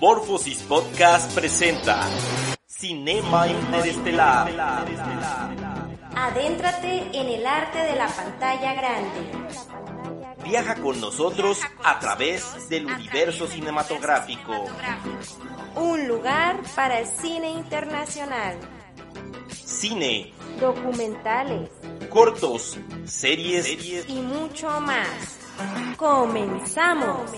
Morphosis Podcast presenta Cinema Interestelar. Adéntrate en el arte de la pantalla grande. Viaja con nosotros a través del universo cinematográfico. Un lugar para el cine internacional. Cine, Documentales cortos, series, y mucho más. Comenzamos.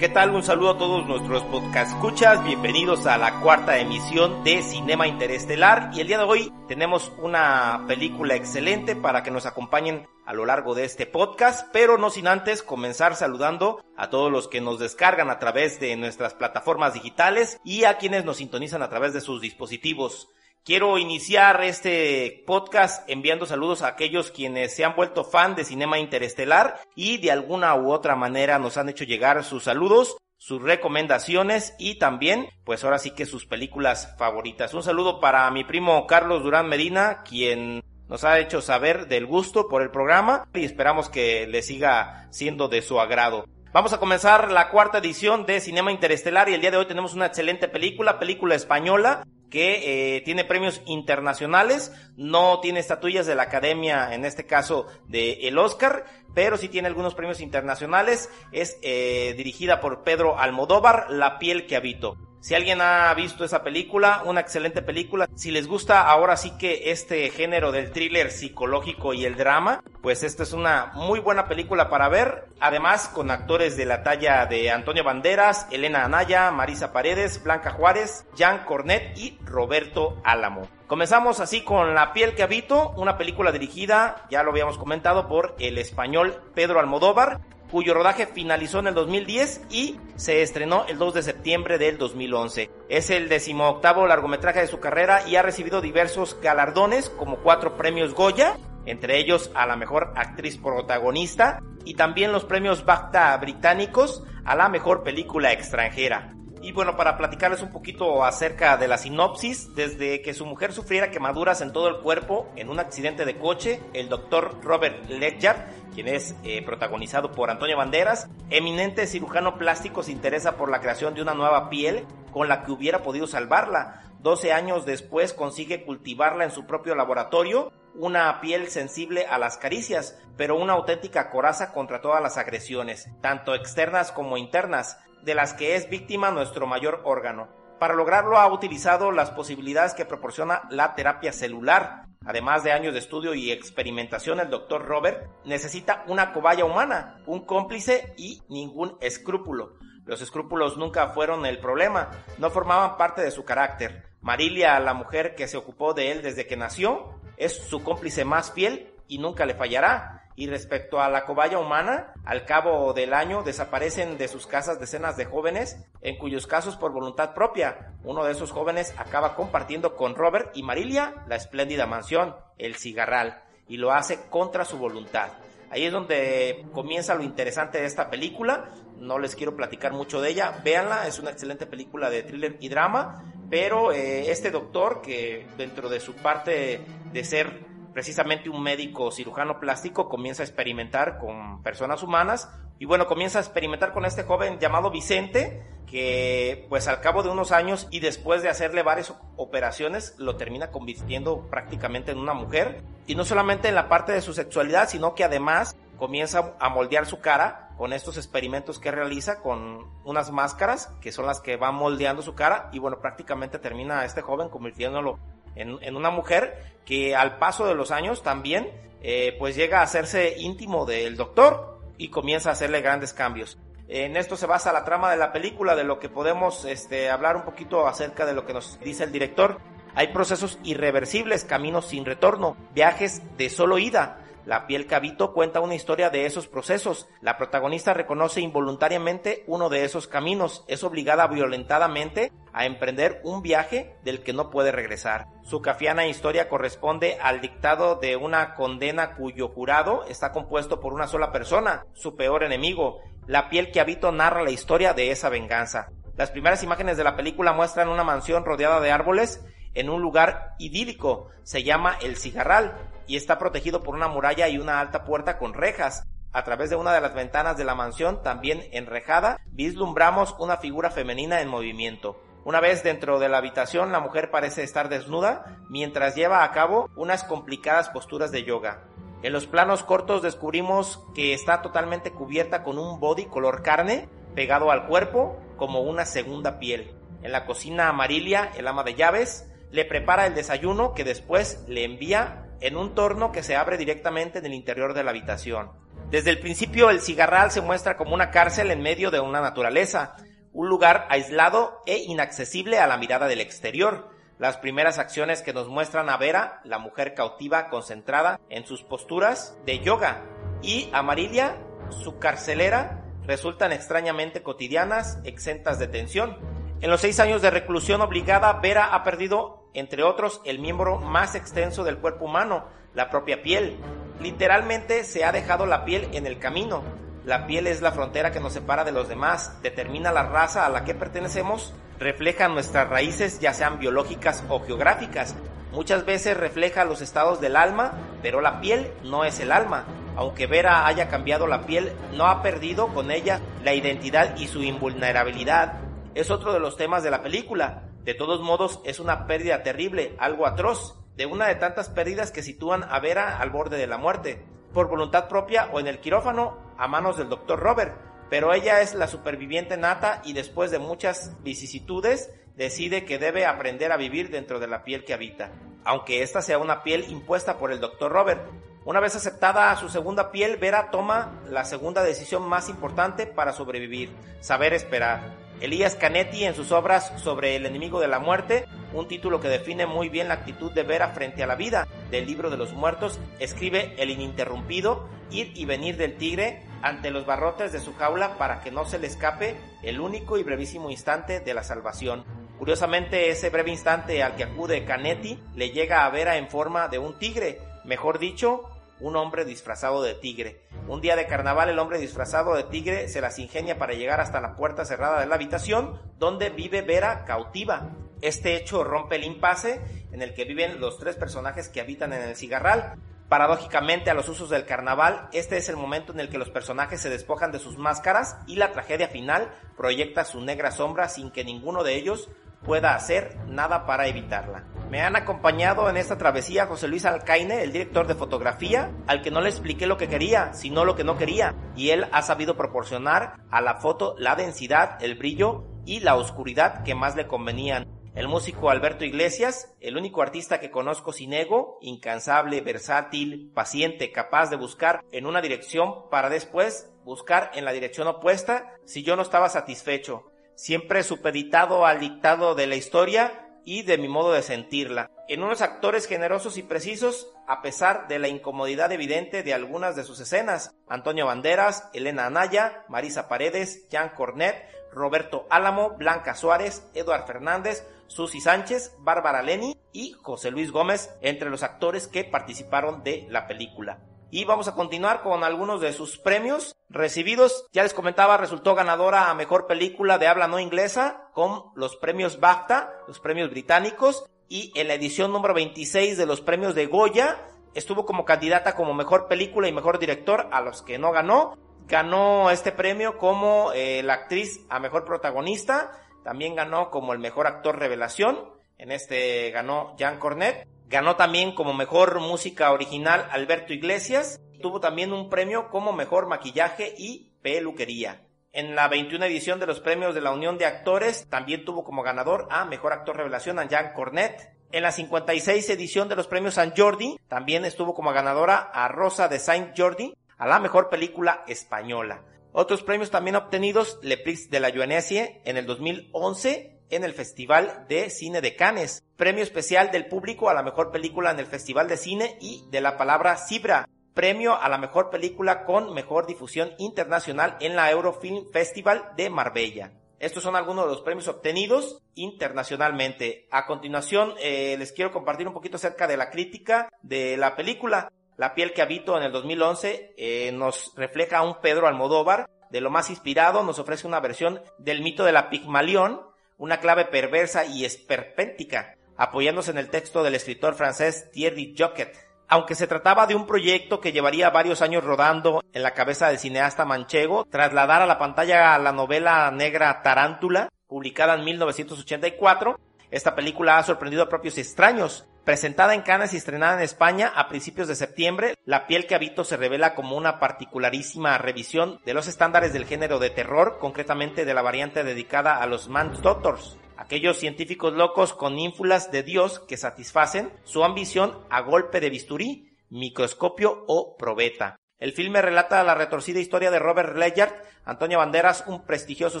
¿Qué tal? Un saludo a todos nuestros podcast escuchas. Bienvenidos a la cuarta emisión de Cinema Interestelar. Y el día de hoy tenemos una película excelente para que nos acompañen a lo largo de este podcast, pero no sin antes comenzar saludando a todos los que nos descargan a través de nuestras plataformas digitales y a quienes nos sintonizan a través de sus dispositivos. Quiero iniciar este podcast enviando saludos a aquellos quienes se han vuelto fan de Cinema Interestelar y de alguna u otra manera nos han hecho llegar sus saludos, sus recomendaciones y también, pues ahora sí que sus películas favoritas. Un saludo para mi primo Carlos Durán Medina, quien nos ha hecho saber del gusto por el programa y esperamos que le siga siendo de su agrado. Vamos a comenzar la cuarta edición de Cinema Interestelar y el día de hoy tenemos una excelente película, película española que eh, tiene premios internacionales, no tiene estatuillas de la Academia, en este caso de el Oscar, pero sí tiene algunos premios internacionales. Es eh, dirigida por Pedro Almodóvar, La piel que habito. Si alguien ha visto esa película, una excelente película. Si les gusta ahora sí que este género del thriller psicológico y el drama, pues esta es una muy buena película para ver. Además, con actores de la talla de Antonio Banderas, Elena Anaya, Marisa Paredes, Blanca Juárez, Jan Cornet y Roberto Álamo. Comenzamos así con La piel que habito, una película dirigida, ya lo habíamos comentado, por el español Pedro Almodóvar cuyo rodaje finalizó en el 2010 y se estrenó el 2 de septiembre del 2011. Es el decimoctavo largometraje de su carrera y ha recibido diversos galardones como cuatro premios Goya, entre ellos a la mejor actriz protagonista y también los premios BAFTA británicos a la mejor película extranjera. Y bueno, para platicarles un poquito acerca de la sinopsis, desde que su mujer sufriera quemaduras en todo el cuerpo en un accidente de coche, el doctor Robert Ledger, quien es eh, protagonizado por Antonio Banderas, eminente cirujano plástico se interesa por la creación de una nueva piel con la que hubiera podido salvarla. 12 años después consigue cultivarla en su propio laboratorio, una piel sensible a las caricias, pero una auténtica coraza contra todas las agresiones, tanto externas como internas de las que es víctima nuestro mayor órgano. Para lograrlo ha utilizado las posibilidades que proporciona la terapia celular. Además de años de estudio y experimentación, el doctor Robert necesita una cobaya humana, un cómplice y ningún escrúpulo. Los escrúpulos nunca fueron el problema, no formaban parte de su carácter. Marilia, la mujer que se ocupó de él desde que nació, es su cómplice más fiel y nunca le fallará. Y respecto a la cobaya humana, al cabo del año desaparecen de sus casas decenas de jóvenes, en cuyos casos por voluntad propia, uno de esos jóvenes acaba compartiendo con Robert y Marilia la espléndida mansión, el cigarral, y lo hace contra su voluntad. Ahí es donde comienza lo interesante de esta película. No les quiero platicar mucho de ella. Véanla, es una excelente película de thriller y drama. Pero eh, este doctor, que dentro de su parte de ser precisamente un médico cirujano plástico comienza a experimentar con personas humanas y bueno, comienza a experimentar con este joven llamado Vicente que pues al cabo de unos años y después de hacerle varias operaciones lo termina convirtiendo prácticamente en una mujer. Y no solamente en la parte de su sexualidad sino que además comienza a moldear su cara con estos experimentos que realiza con unas máscaras que son las que van moldeando su cara y bueno prácticamente termina este joven convirtiéndolo en, una mujer que al paso de los años también eh, pues llega a hacerse íntimo del doctor y comienza a hacerle grandes cambios. En esto se basa la trama de la película, de lo que podemos este, hablar un poquito acerca de lo que nos dice el director. Hay procesos irreversibles, caminos sin retorno, viajes de solo ida. La piel cabito cuenta una historia de esos procesos. La protagonista reconoce involuntariamente uno de esos caminos. Es obligada violentadamente a emprender un viaje del que no puede regresar. Su cafiana historia corresponde al dictado de una condena cuyo jurado está compuesto por una sola persona, su peor enemigo. La piel que habito narra la historia de esa venganza. Las primeras imágenes de la película muestran una mansión rodeada de árboles en un lugar idílico. Se llama El Cigarral y está protegido por una muralla y una alta puerta con rejas. A través de una de las ventanas de la mansión, también enrejada, vislumbramos una figura femenina en movimiento. Una vez dentro de la habitación, la mujer parece estar desnuda mientras lleva a cabo unas complicadas posturas de yoga. En los planos cortos descubrimos que está totalmente cubierta con un body color carne pegado al cuerpo como una segunda piel. En la cocina Amarilia, el ama de llaves, le prepara el desayuno que después le envía en un torno que se abre directamente en el interior de la habitación. Desde el principio el cigarral se muestra como una cárcel en medio de una naturaleza, un lugar aislado e inaccesible a la mirada del exterior. Las primeras acciones que nos muestran a Vera, la mujer cautiva concentrada en sus posturas de yoga, y a Marilia, su carcelera, resultan extrañamente cotidianas, exentas de tensión. En los seis años de reclusión obligada, Vera ha perdido, entre otros, el miembro más extenso del cuerpo humano, la propia piel. Literalmente se ha dejado la piel en el camino, la piel es la frontera que nos separa de los demás, determina la raza a la que pertenecemos, refleja nuestras raíces ya sean biológicas o geográficas. Muchas veces refleja los estados del alma, pero la piel no es el alma. Aunque Vera haya cambiado la piel, no ha perdido con ella la identidad y su invulnerabilidad. Es otro de los temas de la película. De todos modos, es una pérdida terrible, algo atroz, de una de tantas pérdidas que sitúan a Vera al borde de la muerte por voluntad propia o en el quirófano a manos del doctor Robert, pero ella es la superviviente nata y después de muchas vicisitudes decide que debe aprender a vivir dentro de la piel que habita, aunque esta sea una piel impuesta por el doctor Robert. Una vez aceptada a su segunda piel, Vera toma la segunda decisión más importante para sobrevivir, saber esperar. Elías Canetti en sus obras sobre el enemigo de la muerte, un título que define muy bien la actitud de Vera frente a la vida, del libro de los muertos, escribe el ininterrumpido ir y venir del tigre ante los barrotes de su jaula para que no se le escape el único y brevísimo instante de la salvación. Curiosamente, ese breve instante al que acude Canetti le llega a Vera en forma de un tigre, mejor dicho, un hombre disfrazado de tigre. Un día de carnaval el hombre disfrazado de tigre se las ingenia para llegar hasta la puerta cerrada de la habitación donde vive Vera cautiva. Este hecho rompe el impasse en el que viven los tres personajes que habitan en el cigarral. Paradójicamente a los usos del carnaval, este es el momento en el que los personajes se despojan de sus máscaras y la tragedia final proyecta su negra sombra sin que ninguno de ellos pueda hacer nada para evitarla. Me han acompañado en esta travesía José Luis Alcaine, el director de fotografía, al que no le expliqué lo que quería, sino lo que no quería, y él ha sabido proporcionar a la foto la densidad, el brillo y la oscuridad que más le convenían. El músico Alberto Iglesias, el único artista que conozco sin ego, incansable, versátil, paciente, capaz de buscar en una dirección para después buscar en la dirección opuesta si yo no estaba satisfecho siempre supeditado al dictado de la historia y de mi modo de sentirla. En unos actores generosos y precisos, a pesar de la incomodidad evidente de algunas de sus escenas, Antonio Banderas, Elena Anaya, Marisa Paredes, Jan Cornet, Roberto Álamo, Blanca Suárez, Eduard Fernández, Susi Sánchez, Bárbara Leni y José Luis Gómez, entre los actores que participaron de la película. Y vamos a continuar con algunos de sus premios recibidos. Ya les comentaba, resultó ganadora a mejor película de habla no inglesa con los premios BAFTA, los premios británicos. Y en la edición número 26 de los premios de Goya estuvo como candidata como mejor película y mejor director, a los que no ganó. Ganó este premio como eh, la actriz a mejor protagonista. También ganó como el mejor actor revelación. En este ganó Jan Cornet. Ganó también como mejor música original Alberto Iglesias. Tuvo también un premio como mejor maquillaje y peluquería. En la 21 edición de los premios de la Unión de Actores también tuvo como ganador a Mejor Actor Revelación a Jean Cornet. En la 56 edición de los premios San Jordi también estuvo como ganadora a Rosa de Saint Jordi a la Mejor Película Española. Otros premios también obtenidos, Le Prix de la Joannesie en el 2011 en el Festival de Cine de Cannes, premio especial del público a la mejor película en el Festival de Cine y de la palabra Cibra, premio a la mejor película con mejor difusión internacional en la Eurofilm Festival de Marbella. Estos son algunos de los premios obtenidos internacionalmente. A continuación, eh, les quiero compartir un poquito acerca de la crítica de la película. La piel que habito en el 2011 eh, nos refleja a un Pedro Almodóvar de lo más inspirado, nos ofrece una versión del mito de la Pigmalión, una clave perversa y esperpéntica, apoyándose en el texto del escritor francés Thierry Joquet. Aunque se trataba de un proyecto que llevaría varios años rodando en la cabeza del cineasta manchego, trasladar a la pantalla la novela negra Tarántula, publicada en 1984, esta película ha sorprendido a propios extraños. Presentada en Cannes y estrenada en España a principios de septiembre, La piel que habito se revela como una particularísima revisión de los estándares del género de terror, concretamente de la variante dedicada a los Doctors aquellos científicos locos con ínfulas de Dios que satisfacen su ambición a golpe de bisturí, microscopio o probeta. El filme relata la retorcida historia de Robert Ledgert, Antonio Banderas, un prestigioso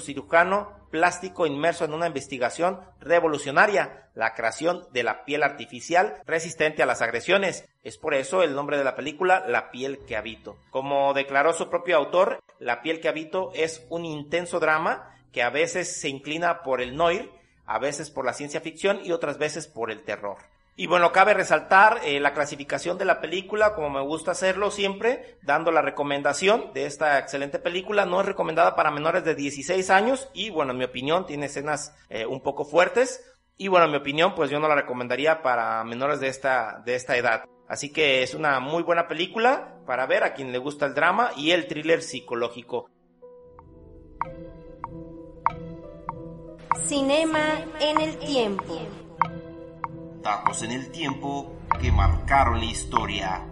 cirujano plástico inmerso en una investigación revolucionaria, la creación de la piel artificial resistente a las agresiones. Es por eso el nombre de la película La piel que habito. Como declaró su propio autor, La piel que habito es un intenso drama que a veces se inclina por el noir a veces por la ciencia ficción y otras veces por el terror. Y bueno, cabe resaltar eh, la clasificación de la película, como me gusta hacerlo siempre, dando la recomendación de esta excelente película. No es recomendada para menores de 16 años y bueno, en mi opinión tiene escenas eh, un poco fuertes. Y bueno, en mi opinión, pues yo no la recomendaría para menores de esta, de esta edad. Así que es una muy buena película para ver a quien le gusta el drama y el thriller psicológico. Cinema en el tiempo. Datos en el tiempo que marcaron la historia.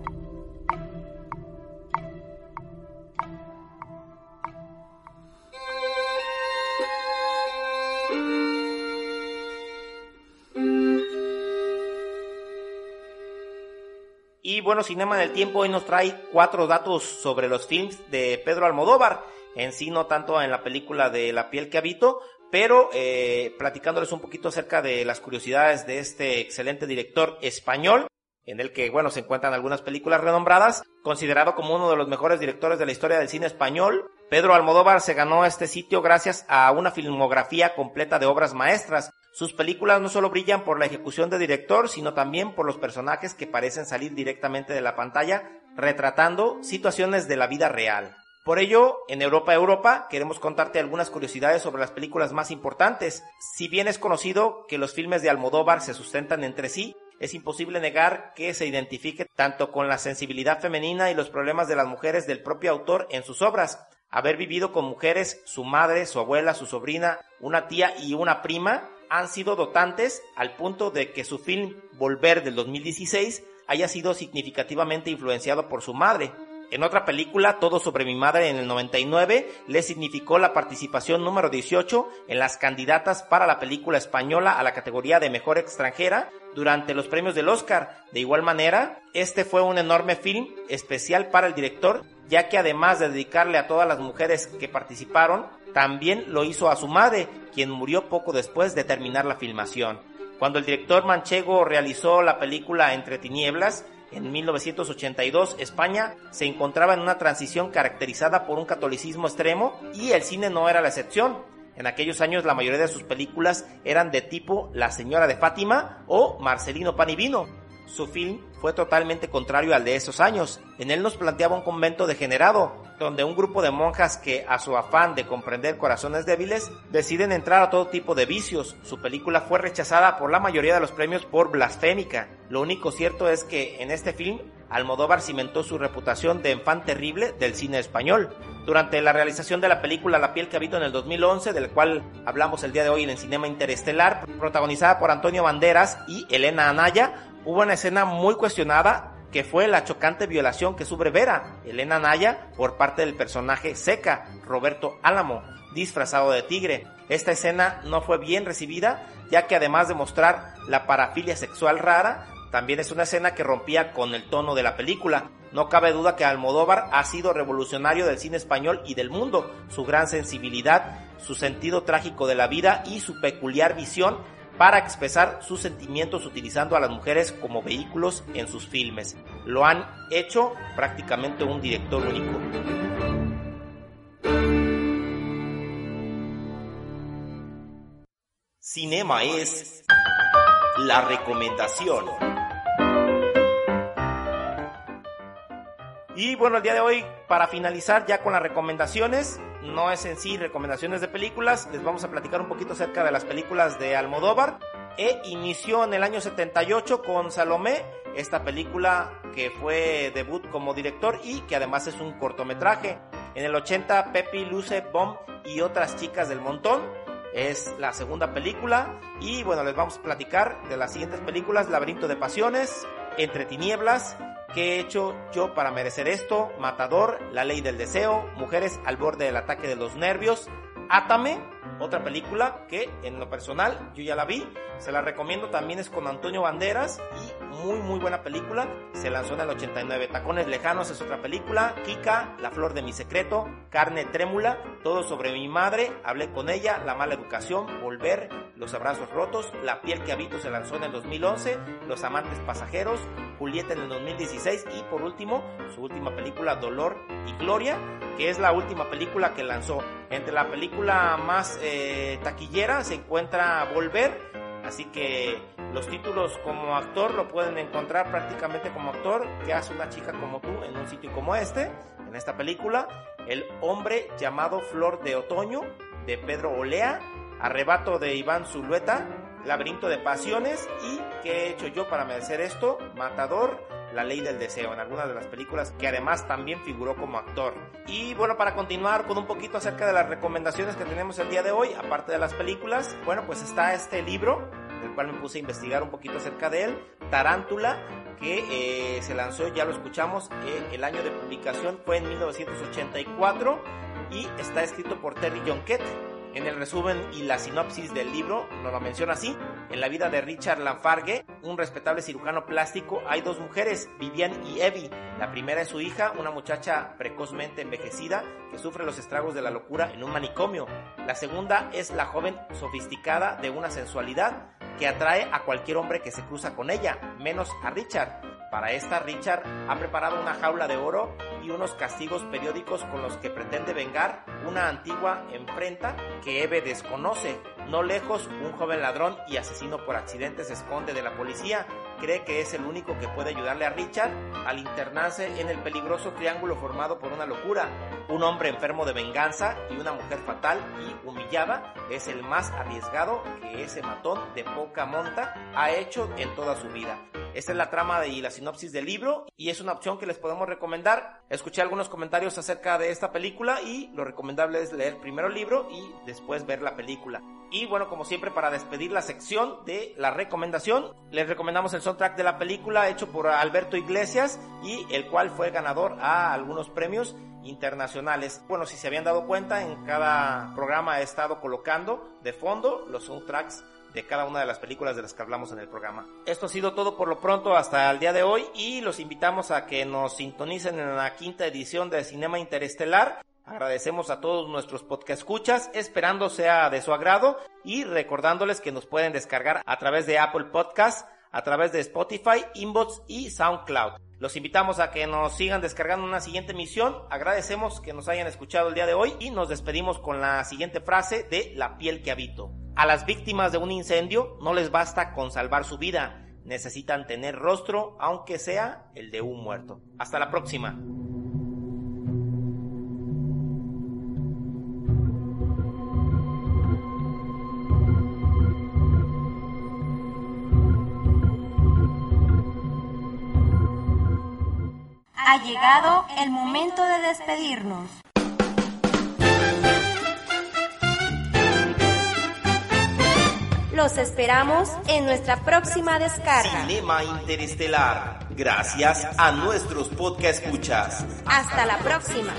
Y bueno, Cinema en el Tiempo hoy nos trae cuatro datos sobre los films de Pedro Almodóvar. En sí, no tanto en la película de La piel que habito, pero eh, platicándoles un poquito acerca de las curiosidades de este excelente director español, en el que, bueno, se encuentran algunas películas renombradas, considerado como uno de los mejores directores de la historia del cine español. Pedro Almodóvar se ganó este sitio gracias a una filmografía completa de obras maestras. Sus películas no solo brillan por la ejecución de director, sino también por los personajes que parecen salir directamente de la pantalla, retratando situaciones de la vida real. Por ello, en Europa Europa queremos contarte algunas curiosidades sobre las películas más importantes. Si bien es conocido que los filmes de Almodóvar se sustentan entre sí, es imposible negar que se identifique tanto con la sensibilidad femenina y los problemas de las mujeres del propio autor en sus obras. Haber vivido con mujeres, su madre, su abuela, su sobrina, una tía y una prima, han sido dotantes al punto de que su film Volver del 2016 haya sido significativamente influenciado por su madre. En otra película, Todo sobre mi madre en el 99, le significó la participación número 18 en las candidatas para la película española a la categoría de mejor extranjera durante los premios del Oscar. De igual manera, este fue un enorme film especial para el director, ya que además de dedicarle a todas las mujeres que participaron, también lo hizo a su madre, quien murió poco después de terminar la filmación. Cuando el director manchego realizó la película Entre Tinieblas, en 1982, España se encontraba en una transición caracterizada por un catolicismo extremo y el cine no era la excepción. En aquellos años la mayoría de sus películas eran de tipo La Señora de Fátima o Marcelino Panivino. Su film fue totalmente contrario al de esos años. En él nos planteaba un convento degenerado, donde un grupo de monjas que, a su afán de comprender corazones débiles, deciden entrar a todo tipo de vicios. Su película fue rechazada por la mayoría de los premios por blasfémica. Lo único cierto es que en este film, Almodóvar cimentó su reputación de enfant terrible del cine español. Durante la realización de la película La piel que habito en el 2011, del cual hablamos el día de hoy en el Cinema Interestelar, protagonizada por Antonio Banderas y Elena Anaya, hubo una escena muy cuestionada que fue la chocante violación que sufre Vera, Elena Naya, por parte del personaje Seca, Roberto Álamo, disfrazado de tigre. Esta escena no fue bien recibida, ya que además de mostrar la parafilia sexual rara, también es una escena que rompía con el tono de la película. No cabe duda que Almodóvar ha sido revolucionario del cine español y del mundo. Su gran sensibilidad, su sentido trágico de la vida y su peculiar visión para expresar sus sentimientos utilizando a las mujeres como vehículos en sus filmes. Lo han hecho prácticamente un director único. Cinema es la recomendación. Y bueno, el día de hoy, para finalizar ya con las recomendaciones, no es en sí recomendaciones de películas, les vamos a platicar un poquito acerca de las películas de Almodóvar. E inició en el año 78 con Salomé, esta película que fue debut como director y que además es un cortometraje. En el 80, Pepi, Luce, Bomb y otras chicas del montón. Es la segunda película y bueno, les vamos a platicar de las siguientes películas, Laberinto de Pasiones, Entre Tinieblas, ¿Qué he hecho yo para merecer esto? Matador, La Ley del Deseo, Mujeres al borde del ataque de los nervios, Átame, otra película que en lo personal yo ya la vi, se la recomiendo también es con Antonio Banderas y muy muy buena película, se lanzó en el 89. Tacones Lejanos es otra película, Kika, La Flor de mi Secreto, Carne Trémula, Todo sobre mi madre, Hablé con ella, La Mala Educación, Volver, Los Abrazos Rotos, La Piel que Habito se lanzó en el 2011, Los Amantes Pasajeros, Julieta en el 2016 y por último su última película Dolor y Gloria, que es la última película que lanzó. Entre la película más eh, taquillera se encuentra Volver, así que los títulos como actor lo pueden encontrar prácticamente como actor que hace una chica como tú en un sitio como este, en esta película, El hombre llamado Flor de Otoño de Pedro Olea, Arrebato de Iván Zulueta, Laberinto de Pasiones y ¿Qué he hecho yo para merecer esto? Matador, La Ley del Deseo, en algunas de las películas que además también figuró como actor. Y bueno, para continuar con un poquito acerca de las recomendaciones que tenemos el día de hoy, aparte de las películas, bueno, pues está este libro, del cual me puse a investigar un poquito acerca de él, Tarántula, que eh, se lanzó, ya lo escuchamos, eh, el año de publicación fue en 1984 y está escrito por Terry Jonquet en el resumen y la sinopsis del libro nos lo menciona así. En la vida de Richard Lafargue, un respetable cirujano plástico, hay dos mujeres, Vivian y Evie. La primera es su hija, una muchacha precozmente envejecida que sufre los estragos de la locura en un manicomio. La segunda es la joven sofisticada de una sensualidad que atrae a cualquier hombre que se cruza con ella, menos a Richard. Para esta, Richard ha preparado una jaula de oro y unos castigos periódicos con los que pretende vengar una antigua enfrenta que Eve desconoce. No lejos, un joven ladrón y asesino por accidente se esconde de la policía. Cree que es el único que puede ayudarle a Richard al internarse en el peligroso triángulo formado por una locura. Un hombre enfermo de venganza y una mujer fatal y humillada es el más arriesgado que ese matón de poca monta ha hecho en toda su vida. Esta es la trama y la sinopsis del libro y es una opción que les podemos recomendar. Escuché algunos comentarios acerca de esta película y lo recomendable es leer primero el libro y después ver la película. Y bueno, como siempre, para despedir la sección de la recomendación, les recomendamos el soundtrack de la película hecho por Alberto Iglesias y el cual fue ganador a algunos premios internacionales. Bueno, si se habían dado cuenta, en cada programa he estado colocando de fondo los soundtracks de cada una de las películas de las que hablamos en el programa. Esto ha sido todo por lo pronto hasta el día de hoy y los invitamos a que nos sintonicen en la quinta edición de Cinema Interestelar. Agradecemos a todos nuestros podcast escuchas, esperando sea de su agrado y recordándoles que nos pueden descargar a través de Apple Podcasts, a través de Spotify, Inbox y SoundCloud. Los invitamos a que nos sigan descargando una siguiente emisión. Agradecemos que nos hayan escuchado el día de hoy y nos despedimos con la siguiente frase de La piel que habito. A las víctimas de un incendio no les basta con salvar su vida, necesitan tener rostro, aunque sea el de un muerto. Hasta la próxima. Ha llegado el momento de despedirnos. Los esperamos en nuestra próxima descarga. Cinema Interestelar. Gracias a nuestros podcast escuchas. Hasta la próxima.